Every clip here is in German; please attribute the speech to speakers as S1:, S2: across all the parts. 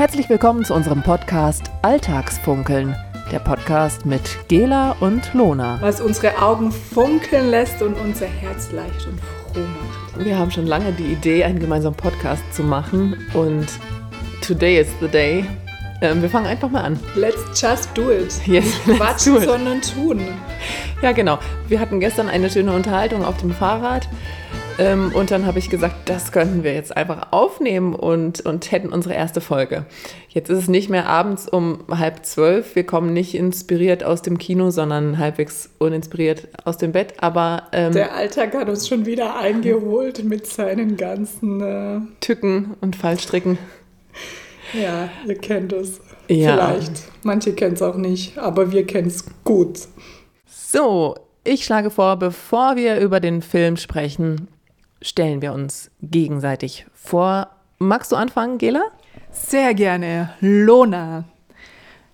S1: Herzlich willkommen zu unserem Podcast Alltagsfunkeln, der Podcast mit Gela und Lona.
S2: Was unsere Augen funkeln lässt und unser Herz leicht und froh macht.
S1: Wir haben schon lange die Idee, einen gemeinsamen Podcast zu machen und today is the day. Ähm, wir fangen einfach mal an.
S2: Let's just do it.
S1: Yes,
S2: Nicht quatschen,
S1: do it.
S2: sondern tun.
S1: Ja, genau. Wir hatten gestern eine schöne Unterhaltung auf dem Fahrrad. Ähm, und dann habe ich gesagt, das könnten wir jetzt einfach aufnehmen und, und hätten unsere erste Folge. Jetzt ist es nicht mehr abends um halb zwölf. Wir kommen nicht inspiriert aus dem Kino, sondern halbwegs uninspiriert aus dem Bett. Aber ähm,
S2: Der Alltag hat uns schon wieder eingeholt mit seinen ganzen. Äh,
S1: Tücken und Fallstricken.
S2: ja, ihr kennt es.
S1: Ja.
S2: Vielleicht. Manche kennen es auch nicht, aber wir kennen es gut.
S1: So, ich schlage vor, bevor wir über den Film sprechen, stellen wir uns gegenseitig vor. Magst du anfangen, Gela?
S2: Sehr gerne. Lona.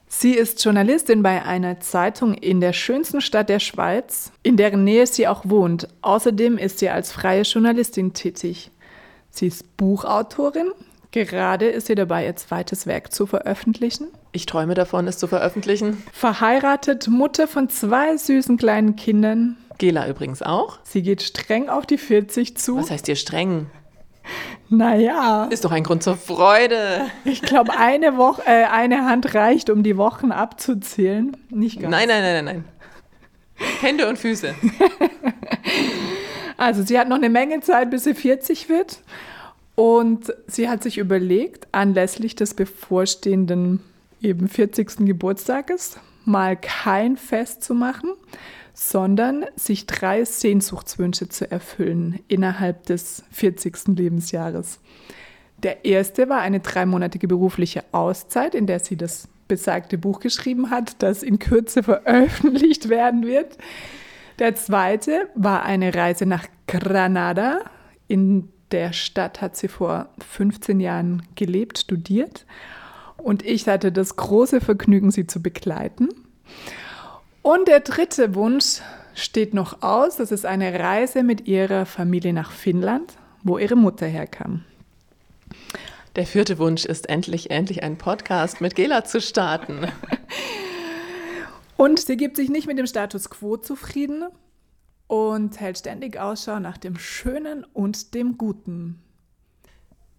S2: Sie ist Journalistin bei einer Zeitung in der schönsten Stadt der Schweiz, in deren Nähe sie auch wohnt. Außerdem ist sie als freie Journalistin tätig. Sie ist Buchautorin. Gerade ist sie dabei, ihr zweites Werk zu veröffentlichen.
S1: Ich träume davon, es zu veröffentlichen.
S2: Verheiratet, Mutter von zwei süßen kleinen Kindern.
S1: Gela übrigens auch.
S2: Sie geht streng auf die 40 zu.
S1: Was heißt dir streng?
S2: Naja,
S1: Ist doch ein Grund zur Freude.
S2: ich glaube, eine, Woche, äh, eine Hand reicht, um die Wochen abzuzählen. Nicht ganz.
S1: Nein, nein, nein, nein, nein. Hände und Füße.
S2: Also sie hat noch eine Menge Zeit, bis sie 40 wird. Und sie hat sich überlegt, anlässlich des bevorstehenden eben 40. Geburtstages mal kein Fest zu machen, sondern sich drei Sehnsuchtswünsche zu erfüllen innerhalb des 40. Lebensjahres. Der erste war eine dreimonatige berufliche Auszeit, in der sie das besagte Buch geschrieben hat, das in Kürze veröffentlicht werden wird. Der zweite war eine Reise nach Granada. In der Stadt hat sie vor 15 Jahren gelebt, studiert. Und ich hatte das große Vergnügen, sie zu begleiten. Und der dritte Wunsch steht noch aus. Das ist eine Reise mit ihrer Familie nach Finnland, wo ihre Mutter herkam.
S1: Der vierte Wunsch ist endlich, endlich einen Podcast mit Gela zu starten.
S2: Und sie gibt sich nicht mit dem Status quo zufrieden und hält ständig Ausschau nach dem Schönen und dem Guten.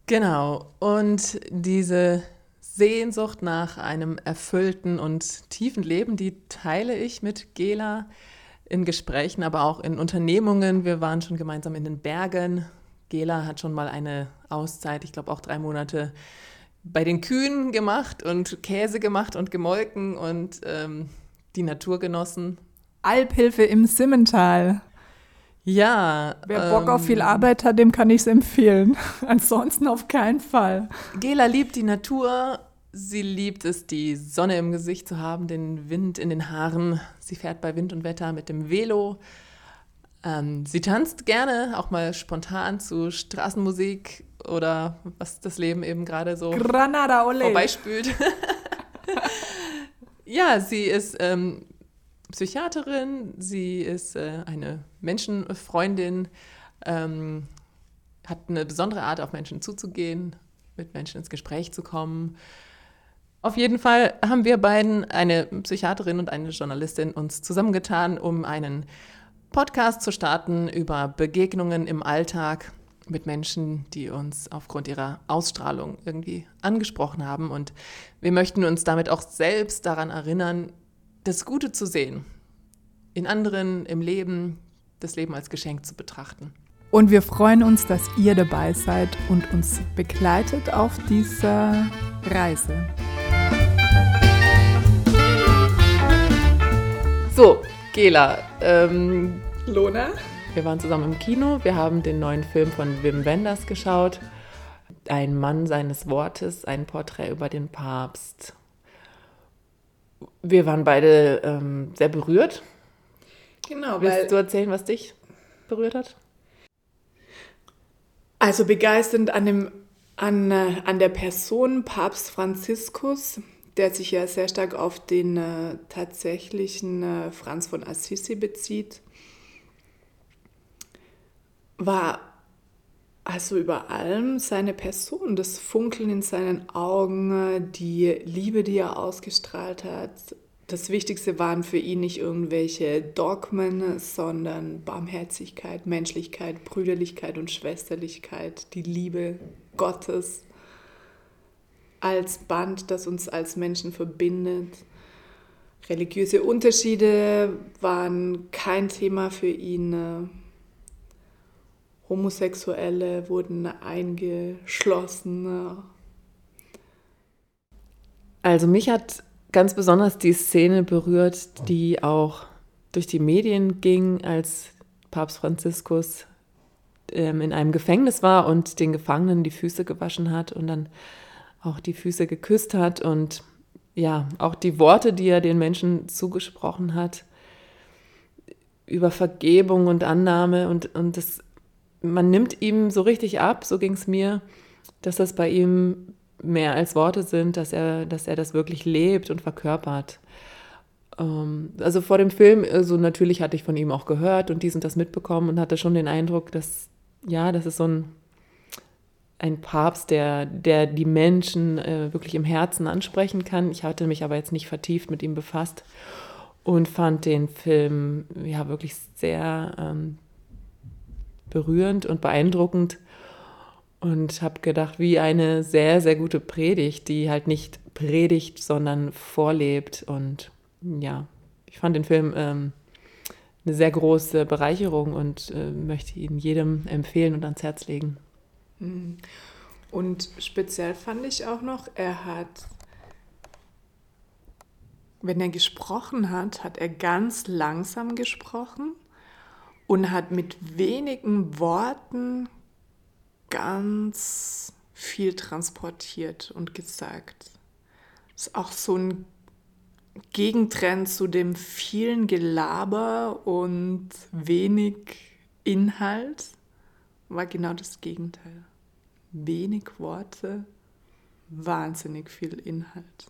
S1: Genau. Und diese Sehnsucht nach einem erfüllten und tiefen Leben, die teile ich mit Gela in Gesprächen, aber auch in Unternehmungen. Wir waren schon gemeinsam in den Bergen. Gela hat schon mal eine Auszeit, ich glaube auch drei Monate, bei den Kühen gemacht und Käse gemacht und gemolken und ähm, die Natur genossen.
S2: Alphilfe im Simmental.
S1: Ja.
S2: Wer Bock auf
S1: ähm,
S2: viel Arbeit hat, dem kann ich es empfehlen. Ansonsten auf keinen Fall.
S1: Gela liebt die Natur. Sie liebt es, die Sonne im Gesicht zu haben, den Wind in den Haaren. Sie fährt bei Wind und Wetter mit dem Velo. Ähm, sie tanzt gerne, auch mal spontan zu Straßenmusik oder was das Leben eben gerade so
S2: Granada, ole.
S1: vorbeispült. ja, sie ist ähm, Psychiaterin, sie ist äh, eine Menschenfreundin, ähm, hat eine besondere Art, auf Menschen zuzugehen, mit Menschen ins Gespräch zu kommen. Auf jeden Fall haben wir beiden, eine Psychiaterin und eine Journalistin, uns zusammengetan, um einen Podcast zu starten über Begegnungen im Alltag mit Menschen, die uns aufgrund ihrer Ausstrahlung irgendwie angesprochen haben. Und wir möchten uns damit auch selbst daran erinnern, das Gute zu sehen, in anderen, im Leben, das Leben als Geschenk zu betrachten.
S2: Und wir freuen uns, dass ihr dabei seid und uns begleitet auf dieser Reise.
S1: So, Gela, ähm,
S2: Lona?
S1: wir waren zusammen im Kino, wir haben den neuen Film von Wim Wenders geschaut. Ein Mann seines Wortes, ein Porträt über den Papst. Wir waren beide ähm, sehr berührt.
S2: Genau,
S1: Willst du erzählen, was dich berührt hat?
S2: Also begeisternd an, dem, an, äh, an der Person Papst Franziskus, der sich ja sehr stark auf den äh, tatsächlichen äh, Franz von Assisi bezieht, war Also über allem seine Person, das Funkeln in seinen Augen, die Liebe, die er ausgestrahlt hat. Das Wichtigste waren für ihn nicht irgendwelche Dogmen, sondern Barmherzigkeit, Menschlichkeit, Brüderlichkeit und Schwesterlichkeit, die Liebe Gottes als Band, das uns als Menschen verbindet. Religiöse Unterschiede waren kein Thema für ihn. Homosexuelle wurden eingeschlossen.
S1: Also mich hat ganz besonders die Szene berührt, die auch durch die Medien ging, als Papst Franziskus ähm, in einem Gefängnis war und den Gefangenen die Füße gewaschen hat und dann auch die Füße geküsst hat und ja, auch die Worte, die er den Menschen zugesprochen hat, über Vergebung und Annahme und, und das man nimmt ihm so richtig ab, so ging es mir, dass das bei ihm mehr als Worte sind, dass er, dass er das wirklich lebt und verkörpert. Ähm, also vor dem Film, also natürlich hatte ich von ihm auch gehört und dies und das mitbekommen und hatte schon den Eindruck, dass, ja, das ist so ein, ein Papst, der, der die Menschen äh, wirklich im Herzen ansprechen kann. Ich hatte mich aber jetzt nicht vertieft mit ihm befasst und fand den Film ja wirklich sehr ähm, berührend und beeindruckend und habe gedacht, wie eine sehr, sehr gute Predigt, die halt nicht predigt, sondern vorlebt. Und ja, ich fand den Film ähm, eine sehr große Bereicherung und äh, möchte ihn jedem empfehlen und ans Herz legen.
S2: Mhm. Und speziell fand ich auch noch, er hat, wenn er gesprochen hat, hat er ganz langsam gesprochen und hat mit wenigen Worten ganz viel transportiert und gesagt. Das ist auch so ein Gegentrend zu dem vielen Gelaber und wenig Inhalt, war genau das Gegenteil. Wenig Worte, wahnsinnig viel Inhalt.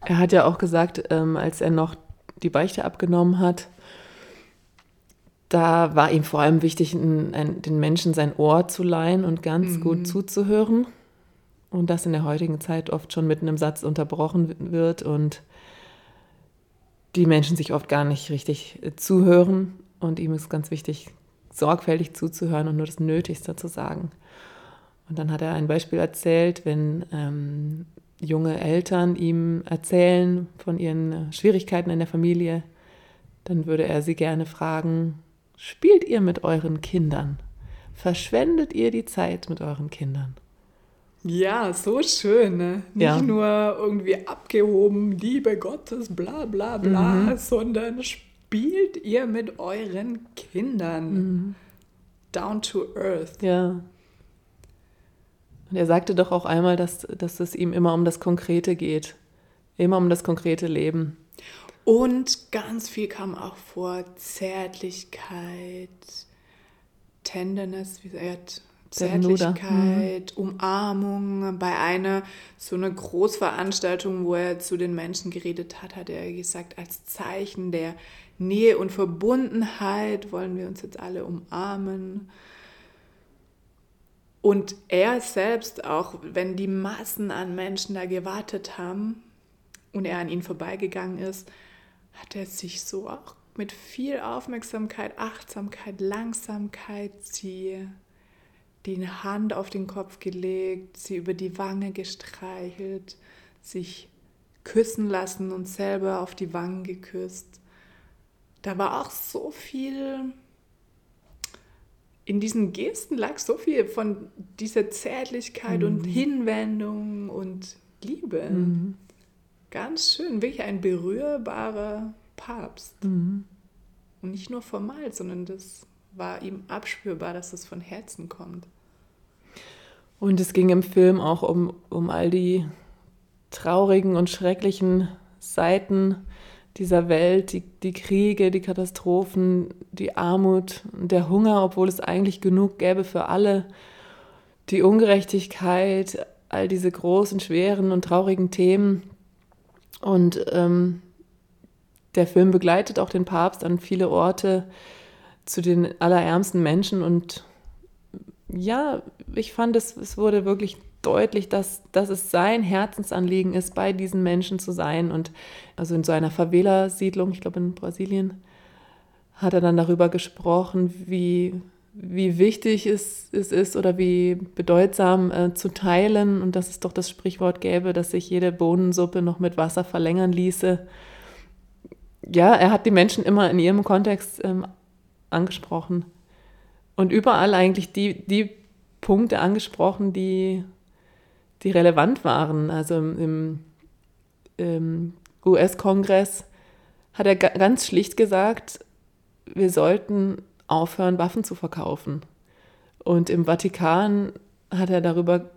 S1: Er hat ja auch gesagt, ähm, als er noch die Beichte abgenommen hat, da war ihm vor allem wichtig, ein, ein, den Menschen sein Ohr zu leihen und ganz mhm. gut zuzuhören. Und das in der heutigen Zeit oft schon mitten im Satz unterbrochen wird und die Menschen sich oft gar nicht richtig äh, zuhören. Und ihm ist ganz wichtig, sorgfältig zuzuhören und nur das Nötigste zu sagen. Und dann hat er ein Beispiel erzählt, wenn ähm, junge Eltern ihm erzählen von ihren äh, Schwierigkeiten in der Familie, dann würde er sie gerne fragen, Spielt ihr mit euren Kindern? Verschwendet ihr die Zeit mit euren Kindern?
S2: Ja, so schön. Ne? Nicht ja. nur irgendwie abgehoben, Liebe Gottes, bla bla bla, mhm. sondern spielt ihr mit euren Kindern. Mhm. Down to earth.
S1: Ja. Und er sagte doch auch einmal, dass, dass es ihm immer um das Konkrete geht. Immer um das konkrete Leben.
S2: Und ganz viel kam auch vor Zärtlichkeit, Tenderness, wie gesagt, Zärtlichkeit, mhm. Umarmung. Bei einer so einer Großveranstaltung, wo er zu den Menschen geredet hat, hat er gesagt, als Zeichen der Nähe und Verbundenheit wollen wir uns jetzt alle umarmen. Und er selbst auch, wenn die Massen an Menschen da gewartet haben und er an ihnen vorbeigegangen ist, hat er sich so auch mit viel Aufmerksamkeit, Achtsamkeit, Langsamkeit sie die Hand auf den Kopf gelegt, sie über die Wange gestreichelt, sich küssen lassen und selber auf die Wangen geküsst. Da war auch so viel, in diesen Gesten lag so viel von dieser Zärtlichkeit mhm. und Hinwendung und Liebe. Mhm. Ganz schön, wirklich ein berührbarer Papst. Mhm. Und nicht nur formal, sondern das war ihm abspürbar, dass es von Herzen kommt.
S1: Und es ging im Film auch um, um all die traurigen und schrecklichen Seiten dieser Welt, die, die Kriege, die Katastrophen, die Armut der Hunger, obwohl es eigentlich genug gäbe für alle, die Ungerechtigkeit, all diese großen, schweren und traurigen Themen, und ähm, der Film begleitet auch den Papst an viele Orte zu den allerärmsten Menschen. Und ja, ich fand, es, es wurde wirklich deutlich, dass, dass es sein Herzensanliegen ist, bei diesen Menschen zu sein. Und also in so einer Favela-Siedlung, ich glaube in Brasilien, hat er dann darüber gesprochen, wie, wie wichtig es, es ist oder wie bedeutsam äh, zu teilen und dass es doch das Sprichwort gäbe, dass sich jede Bohnensuppe noch mit Wasser verlängern ließe. Ja, er hat die Menschen immer in ihrem Kontext ähm, angesprochen und überall eigentlich die, die Punkte angesprochen, die, die relevant waren. Also im, im US-Kongress hat er ganz schlicht gesagt, wir sollten aufhören, Waffen zu verkaufen. Und im Vatikan hat er darüber,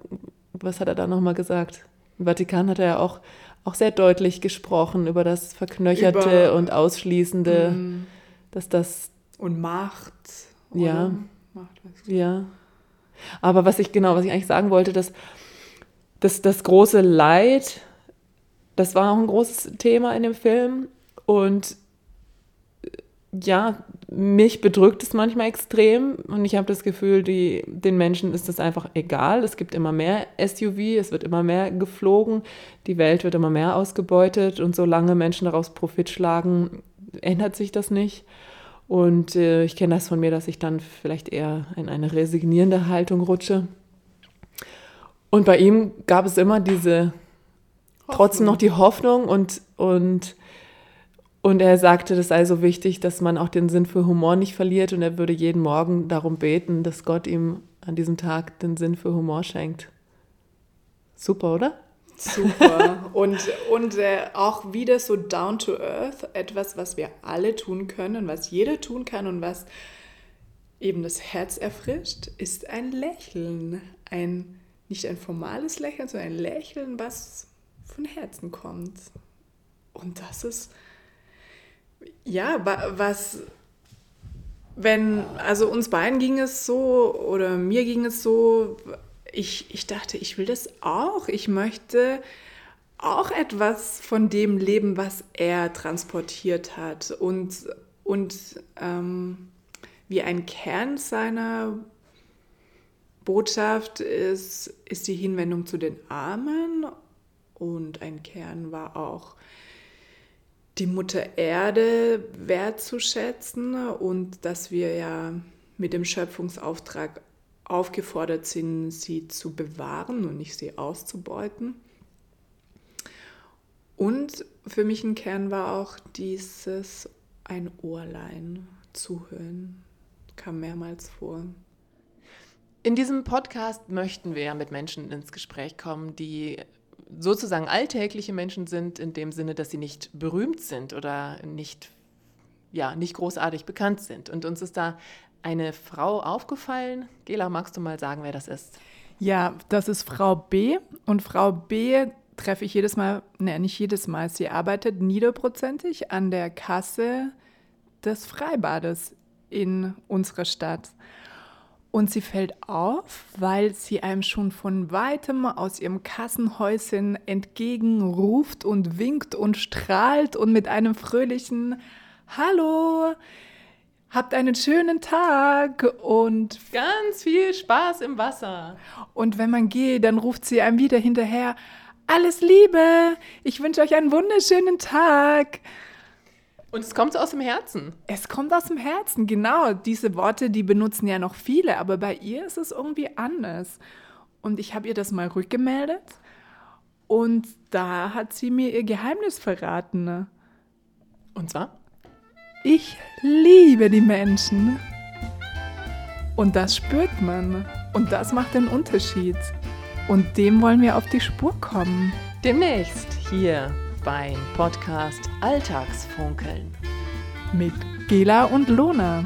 S1: was hat er da nochmal gesagt? Im Vatikan hat er ja auch, auch sehr deutlich gesprochen über das Verknöcherte über, und Ausschließende, mm, dass das.
S2: Und Macht.
S1: Ja. Macht, ja. Aber was ich genau, was ich eigentlich sagen wollte, dass, dass das große Leid, das war auch ein großes Thema in dem Film. Und ja, mich bedrückt es manchmal extrem und ich habe das Gefühl, die, den Menschen ist es einfach egal. Es gibt immer mehr SUV, es wird immer mehr geflogen, die Welt wird immer mehr ausgebeutet und solange Menschen daraus Profit schlagen, ändert sich das nicht. Und äh, ich kenne das von mir, dass ich dann vielleicht eher in eine resignierende Haltung rutsche. Und bei ihm gab es immer diese, Hoffnung. trotzdem noch die Hoffnung und, und und er sagte, das sei so wichtig, dass man auch den Sinn für Humor nicht verliert und er würde jeden Morgen darum beten, dass Gott ihm an diesem Tag den Sinn für Humor schenkt. Super, oder?
S2: Super. Und, und äh, auch wieder so down to earth, etwas, was wir alle tun können, was jeder tun kann und was eben das Herz erfrischt, ist ein Lächeln. Ein, nicht ein formales Lächeln, sondern ein Lächeln, was von Herzen kommt. Und das ist ja, was, wenn, also uns beiden ging es so oder mir ging es so, ich, ich dachte, ich will das auch. Ich möchte auch etwas von dem leben, was er transportiert hat. Und, und ähm, wie ein Kern seiner Botschaft ist, ist die Hinwendung zu den Armen. Und ein Kern war auch die Mutter Erde wertzuschätzen und dass wir ja mit dem Schöpfungsauftrag aufgefordert sind, sie zu bewahren und nicht sie auszubeuten. Und für mich ein Kern war auch dieses ein Ohrlein zuhören, kam mehrmals vor.
S1: In diesem Podcast möchten wir mit Menschen ins Gespräch kommen, die sozusagen alltägliche Menschen sind, in dem Sinne, dass sie nicht berühmt sind oder nicht, ja, nicht großartig bekannt sind. Und uns ist da eine Frau aufgefallen. Gela, magst du mal sagen, wer das ist?
S2: Ja, das ist Frau B. Und Frau B treffe ich jedes Mal, ne, nicht jedes Mal. Sie arbeitet niederprozentig an der Kasse des Freibades in unserer Stadt. Und sie fällt auf, weil sie einem schon von weitem aus ihrem Kassenhäuschen entgegenruft und winkt und strahlt und mit einem fröhlichen Hallo, habt einen schönen Tag und
S1: ganz viel Spaß im Wasser.
S2: Und wenn man geht, dann ruft sie einem wieder hinterher, alles Liebe, ich wünsche euch einen wunderschönen Tag.
S1: Und es kommt so aus dem Herzen.
S2: Es kommt aus dem Herzen, genau. Diese Worte, die benutzen ja noch viele, aber bei ihr ist es irgendwie anders. Und ich habe ihr das mal rückgemeldet und da hat sie mir ihr Geheimnis verraten. Ne?
S1: Und zwar?
S2: Ich liebe die Menschen. Und das spürt man. Und das macht den Unterschied. Und dem wollen wir auf die Spur kommen.
S1: Demnächst hier beim Podcast Alltagsfunkeln
S2: mit Gela und Lona.